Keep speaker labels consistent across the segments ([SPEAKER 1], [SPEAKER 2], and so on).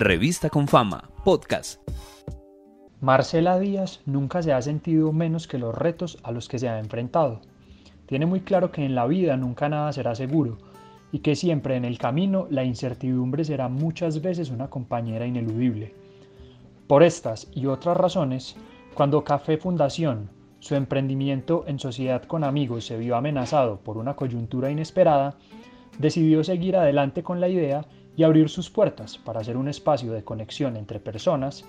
[SPEAKER 1] Revista con Fama, podcast.
[SPEAKER 2] Marcela Díaz nunca se ha sentido menos que los retos a los que se ha enfrentado. Tiene muy claro que en la vida nunca nada será seguro y que siempre en el camino la incertidumbre será muchas veces una compañera ineludible. Por estas y otras razones, cuando Café Fundación, su emprendimiento en sociedad con amigos, se vio amenazado por una coyuntura inesperada, decidió seguir adelante con la idea y abrir sus puertas para ser un espacio de conexión entre personas,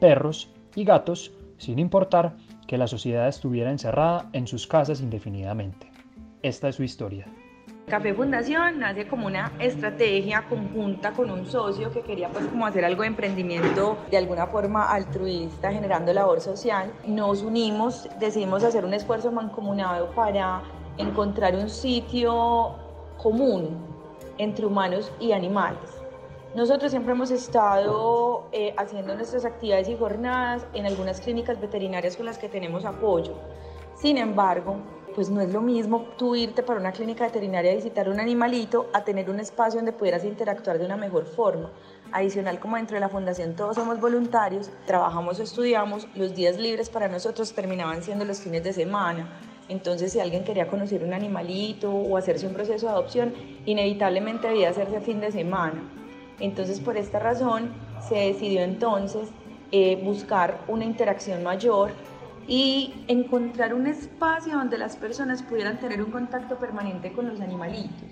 [SPEAKER 2] perros y gatos, sin importar que la sociedad estuviera encerrada en sus casas indefinidamente. Esta es su historia.
[SPEAKER 3] Café Fundación nace como una estrategia conjunta con un socio que quería pues como hacer algo de emprendimiento de alguna forma altruista, generando labor social. Nos unimos, decidimos hacer un esfuerzo mancomunado para encontrar un sitio común entre humanos y animales. Nosotros siempre hemos estado eh, haciendo nuestras actividades y jornadas en algunas clínicas veterinarias con las que tenemos apoyo. Sin embargo, pues no es lo mismo tú irte para una clínica veterinaria a visitar un animalito a tener un espacio donde pudieras interactuar de una mejor forma. Adicional, como dentro de la fundación todos somos voluntarios, trabajamos o estudiamos, los días libres para nosotros terminaban siendo los fines de semana. Entonces, si alguien quería conocer un animalito o hacerse un proceso de adopción, inevitablemente debía hacerse a fin de semana. Entonces, por esta razón, se decidió entonces eh, buscar una interacción mayor y encontrar un espacio donde las personas pudieran tener un contacto permanente con los animalitos.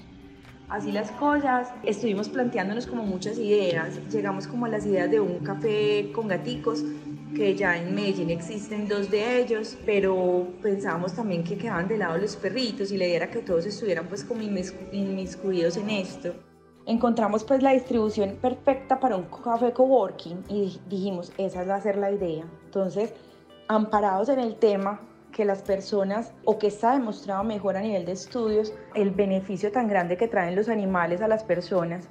[SPEAKER 3] Así las cosas, estuvimos planteándonos como muchas ideas, llegamos como a las ideas de un café con gaticos, que ya en Medellín existen dos de ellos, pero pensábamos también que quedaban de lado los perritos y la idea era que todos estuvieran pues como inmiscuidos en esto. Encontramos pues la distribución perfecta para un café coworking y dijimos, esa va a ser la idea. Entonces, amparados en el tema, que las personas o que está demostrado mejor a nivel de estudios el beneficio tan grande que traen los animales a las personas,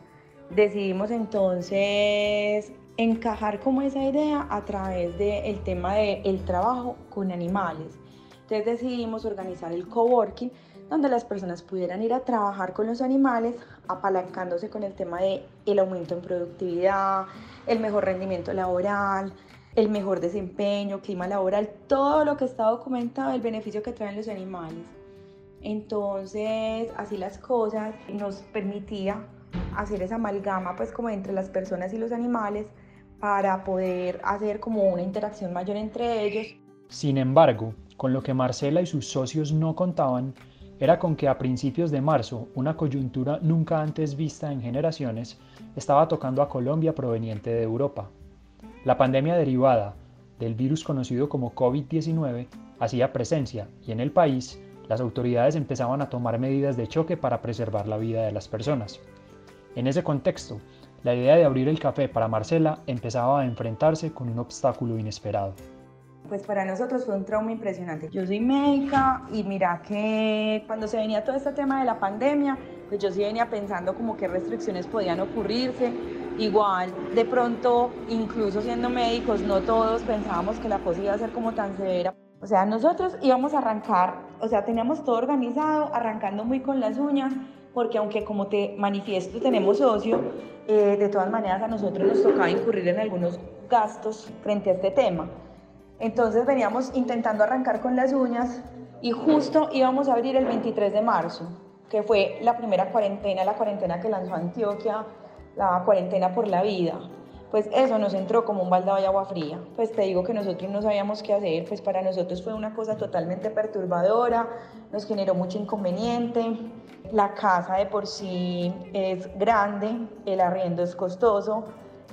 [SPEAKER 3] decidimos entonces encajar como esa idea a través del tema del el trabajo con animales. Entonces decidimos organizar el coworking donde las personas pudieran ir a trabajar con los animales, apalancándose con el tema de el aumento en productividad, el mejor rendimiento laboral, el mejor desempeño, clima laboral, todo lo que está documentado, el beneficio que traen los animales. Entonces, así las cosas nos permitía hacer esa amalgama pues como entre las personas y los animales para poder hacer como una interacción mayor entre ellos.
[SPEAKER 2] Sin embargo, con lo que Marcela y sus socios no contaban era con que a principios de marzo una coyuntura nunca antes vista en generaciones estaba tocando a Colombia proveniente de Europa. La pandemia derivada del virus conocido como COVID-19 hacía presencia y en el país las autoridades empezaban a tomar medidas de choque para preservar la vida de las personas. En ese contexto, la idea de abrir el café para Marcela empezaba a enfrentarse con un obstáculo inesperado.
[SPEAKER 3] Pues para nosotros fue un trauma impresionante. Yo soy médica y mira que cuando se venía todo este tema de la pandemia, pues yo sí venía pensando como qué restricciones podían ocurrirse, Igual, de pronto, incluso siendo médicos, no todos pensábamos que la cosa iba a ser como tan severa. O sea, nosotros íbamos a arrancar, o sea, teníamos todo organizado, arrancando muy con las uñas, porque aunque como te manifiesto tenemos socio, eh, de todas maneras a nosotros nos tocaba incurrir en algunos gastos frente a este tema. Entonces veníamos intentando arrancar con las uñas y justo íbamos a abrir el 23 de marzo, que fue la primera cuarentena, la cuarentena que lanzó Antioquia la cuarentena por la vida. Pues eso nos entró como un baldado de agua fría. Pues te digo que nosotros no sabíamos qué hacer, pues para nosotros fue una cosa totalmente perturbadora, nos generó mucho inconveniente. La casa de por sí es grande, el arriendo es costoso,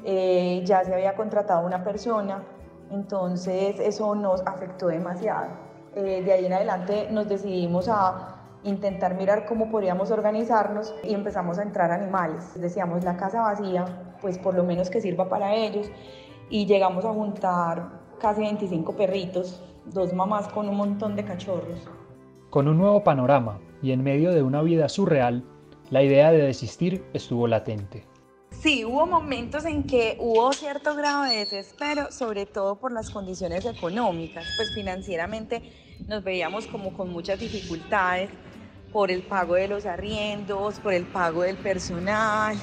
[SPEAKER 3] eh, ya se había contratado una persona, entonces eso nos afectó demasiado. Eh, de ahí en adelante nos decidimos a intentar mirar cómo podríamos organizarnos y empezamos a entrar animales. Decíamos, la casa vacía, pues por lo menos que sirva para ellos. Y llegamos a juntar casi 25 perritos, dos mamás con un montón de cachorros.
[SPEAKER 2] Con un nuevo panorama y en medio de una vida surreal, la idea de desistir estuvo latente.
[SPEAKER 3] Sí, hubo momentos en que hubo cierto grado de desespero, sobre todo por las condiciones económicas, pues financieramente nos veíamos como con muchas dificultades por el pago de los arriendos, por el pago del personal.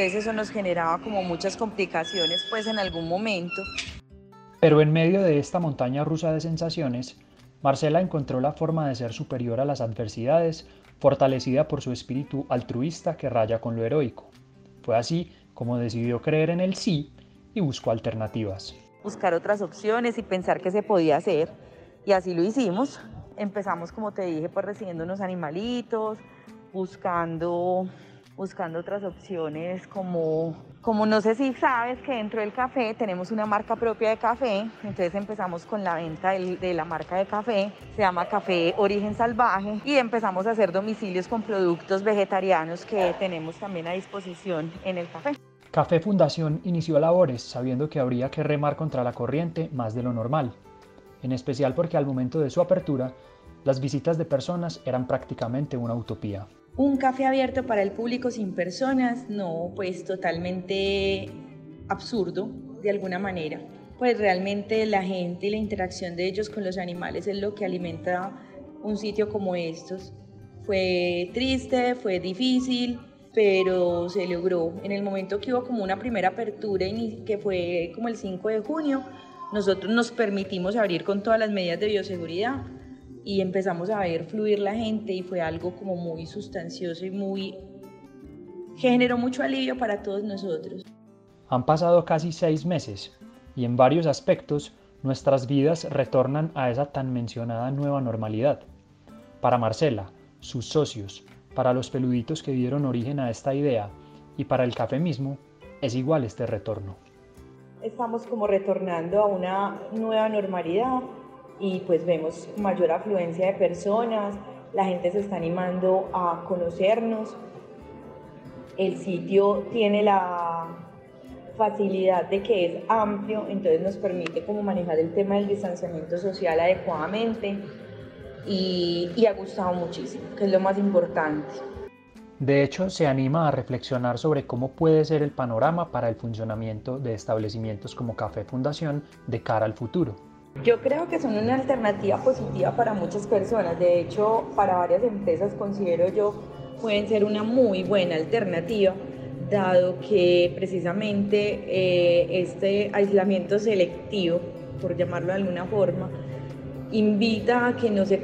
[SPEAKER 3] Entonces eso nos generaba como muchas complicaciones pues en algún momento.
[SPEAKER 2] Pero en medio de esta montaña rusa de sensaciones, Marcela encontró la forma de ser superior a las adversidades, fortalecida por su espíritu altruista que raya con lo heroico. Fue así como decidió creer en el sí y buscó alternativas.
[SPEAKER 3] Buscar otras opciones y pensar que se podía hacer. Y así lo hicimos. Empezamos, como te dije, pues recibiendo unos animalitos, buscando, buscando otras opciones como, como no sé si sabes que dentro del café tenemos una marca propia de café, entonces empezamos con la venta de la marca de café, se llama Café Origen Salvaje y empezamos a hacer domicilios con productos vegetarianos que tenemos también a disposición en el café.
[SPEAKER 2] Café Fundación inició labores sabiendo que habría que remar contra la corriente más de lo normal, en especial porque al momento de su apertura, las visitas de personas eran prácticamente una utopía.
[SPEAKER 3] Un café abierto para el público sin personas, no, pues totalmente absurdo de alguna manera. Pues realmente la gente y la interacción de ellos con los animales es lo que alimenta un sitio como estos. Fue triste, fue difícil, pero se logró. En el momento que hubo como una primera apertura, que fue como el 5 de junio, nosotros nos permitimos abrir con todas las medidas de bioseguridad y empezamos a ver fluir la gente y fue algo como muy sustancioso y muy que generó mucho alivio para todos nosotros.
[SPEAKER 2] Han pasado casi seis meses y en varios aspectos nuestras vidas retornan a esa tan mencionada nueva normalidad. Para Marcela, sus socios, para los peluditos que dieron origen a esta idea y para el café mismo, es igual este retorno.
[SPEAKER 3] Estamos como retornando a una nueva normalidad y pues vemos mayor afluencia de personas, la gente se está animando a conocernos, el sitio tiene la facilidad de que es amplio, entonces nos permite como manejar el tema del distanciamiento social adecuadamente y, y ha gustado muchísimo, que es lo más importante.
[SPEAKER 2] De hecho, se anima a reflexionar sobre cómo puede ser el panorama para el funcionamiento de establecimientos como Café Fundación de cara al futuro.
[SPEAKER 3] Yo creo que son una alternativa positiva para muchas personas. De hecho, para varias empresas considero yo pueden ser una muy buena alternativa, dado que precisamente eh, este aislamiento selectivo, por llamarlo de alguna forma, invita a que no se,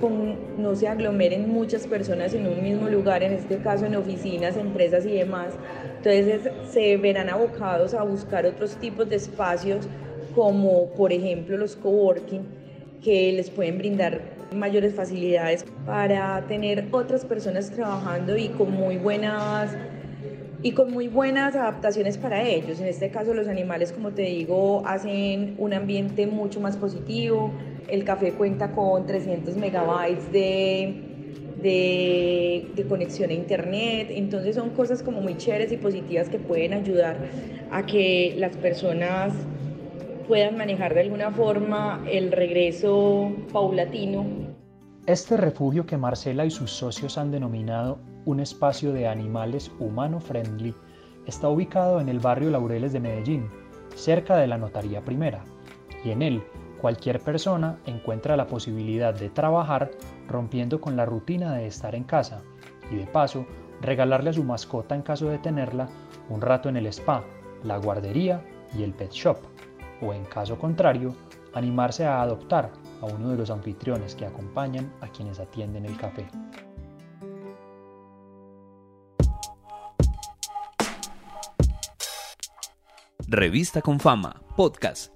[SPEAKER 3] no se aglomeren muchas personas en un mismo lugar, en este caso en oficinas, empresas y demás. Entonces se verán abocados a buscar otros tipos de espacios como por ejemplo los coworking, que les pueden brindar mayores facilidades para tener otras personas trabajando y con muy buenas y con muy buenas adaptaciones para ellos. En este caso los animales, como te digo, hacen un ambiente mucho más positivo. El café cuenta con 300 megabytes de, de, de, conexión a internet. Entonces son cosas como muy chéveres y positivas que pueden ayudar a que las personas puedan manejar de alguna forma el regreso paulatino.
[SPEAKER 2] Este refugio que Marcela y sus socios han denominado un espacio de animales humano-friendly está ubicado en el barrio Laureles de Medellín, cerca de la Notaría Primera, y en él cualquier persona encuentra la posibilidad de trabajar rompiendo con la rutina de estar en casa y de paso regalarle a su mascota en caso de tenerla un rato en el spa, la guardería y el pet shop o en caso contrario, animarse a adoptar a uno de los anfitriones que acompañan a quienes atienden el café.
[SPEAKER 1] Revista con Fama, podcast.